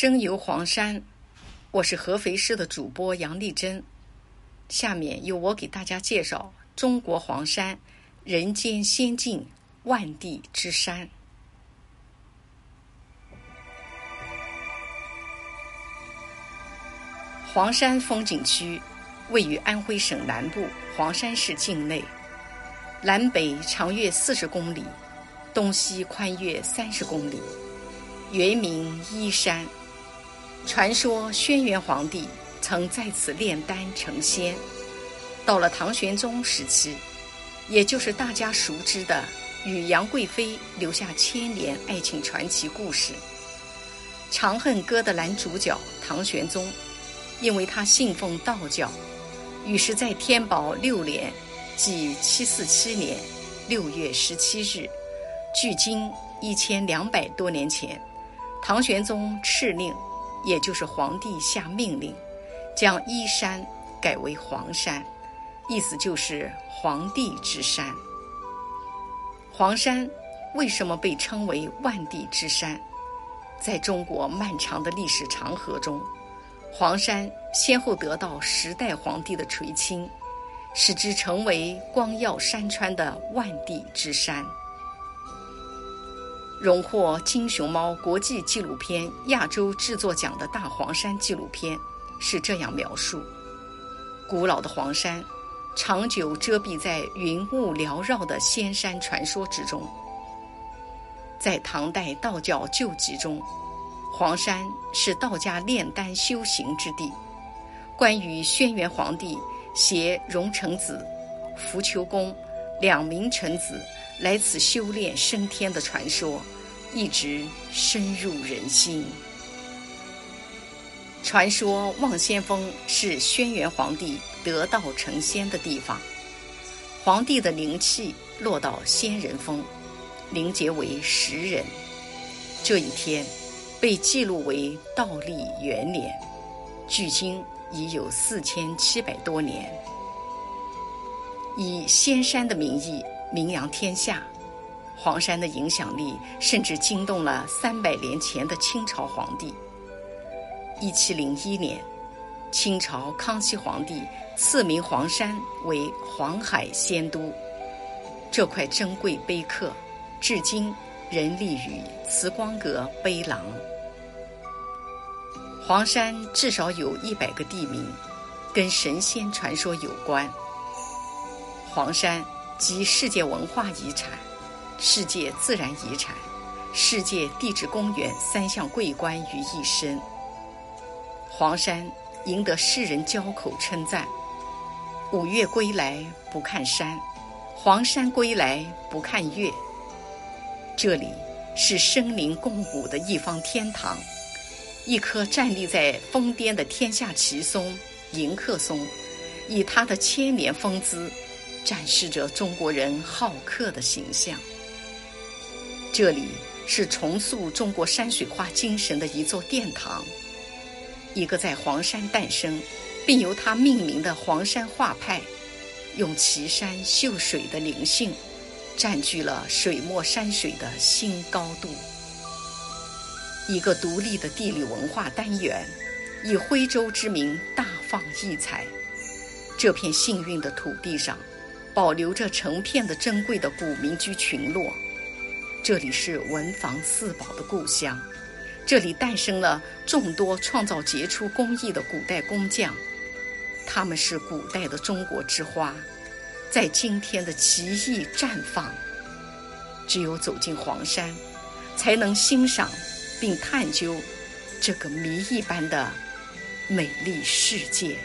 生游黄山，我是合肥市的主播杨丽珍。下面由我给大家介绍中国黄山，人间仙境，万地之山。黄山风景区位于安徽省南部黄山市境内，南北长约四十公里，东西宽约三十公里，原名依山。传说轩辕皇帝曾在此炼丹成仙。到了唐玄宗时期，也就是大家熟知的与杨贵妃留下千年爱情传奇故事《长恨歌》的男主角唐玄宗，因为他信奉道教，于是，在天宝六年，即七四七年六月十七日，距今一千两百多年前，唐玄宗敕令。也就是皇帝下命令，将依山改为黄山，意思就是皇帝之山。黄山为什么被称为万地之山？在中国漫长的历史长河中，黄山先后得到十代皇帝的垂青，使之成为光耀山川的万地之山。荣获金熊猫国际纪录片亚洲制作奖的大黄山纪录片是这样描述：古老的黄山，长久遮蔽在云雾缭绕的仙山传说之中。在唐代道教旧籍中，黄山是道家炼丹修行之地。关于轩辕皇帝携荣成子、伏丘公两名臣子。来此修炼升天的传说，一直深入人心。传说望仙峰是轩辕皇帝得道成仙的地方，皇帝的灵气落到仙人峰，凝结为石人。这一天被记录为道历元年，距今已有四千七百多年。以仙山的名义。名扬天下，黄山的影响力甚至惊动了三百年前的清朝皇帝。一七零一年，清朝康熙皇帝赐名黄山为黄海仙都。这块珍贵碑刻，至今仍立于慈光阁碑廊。黄山至少有一百个地名，跟神仙传说有关。黄山。集世界文化遗产、世界自然遗产、世界地质公园三项桂冠于一身。黄山赢得世人交口称赞：“五岳归来不看山，黄山归来不看岳。”这里是生灵共舞的一方天堂，一棵站立在峰巅的天下奇松——迎客松，以它的千年风姿。展示着中国人好客的形象。这里是重塑中国山水画精神的一座殿堂，一个在黄山诞生，并由它命名的黄山画派，用奇山秀水的灵性，占据了水墨山水的新高度。一个独立的地理文化单元，以徽州之名大放异彩。这片幸运的土地上。保留着成片的珍贵的古民居群落，这里是文房四宝的故乡，这里诞生了众多创造杰出工艺的古代工匠，他们是古代的中国之花，在今天的奇异绽放。只有走进黄山，才能欣赏并探究这个谜一般的美丽世界。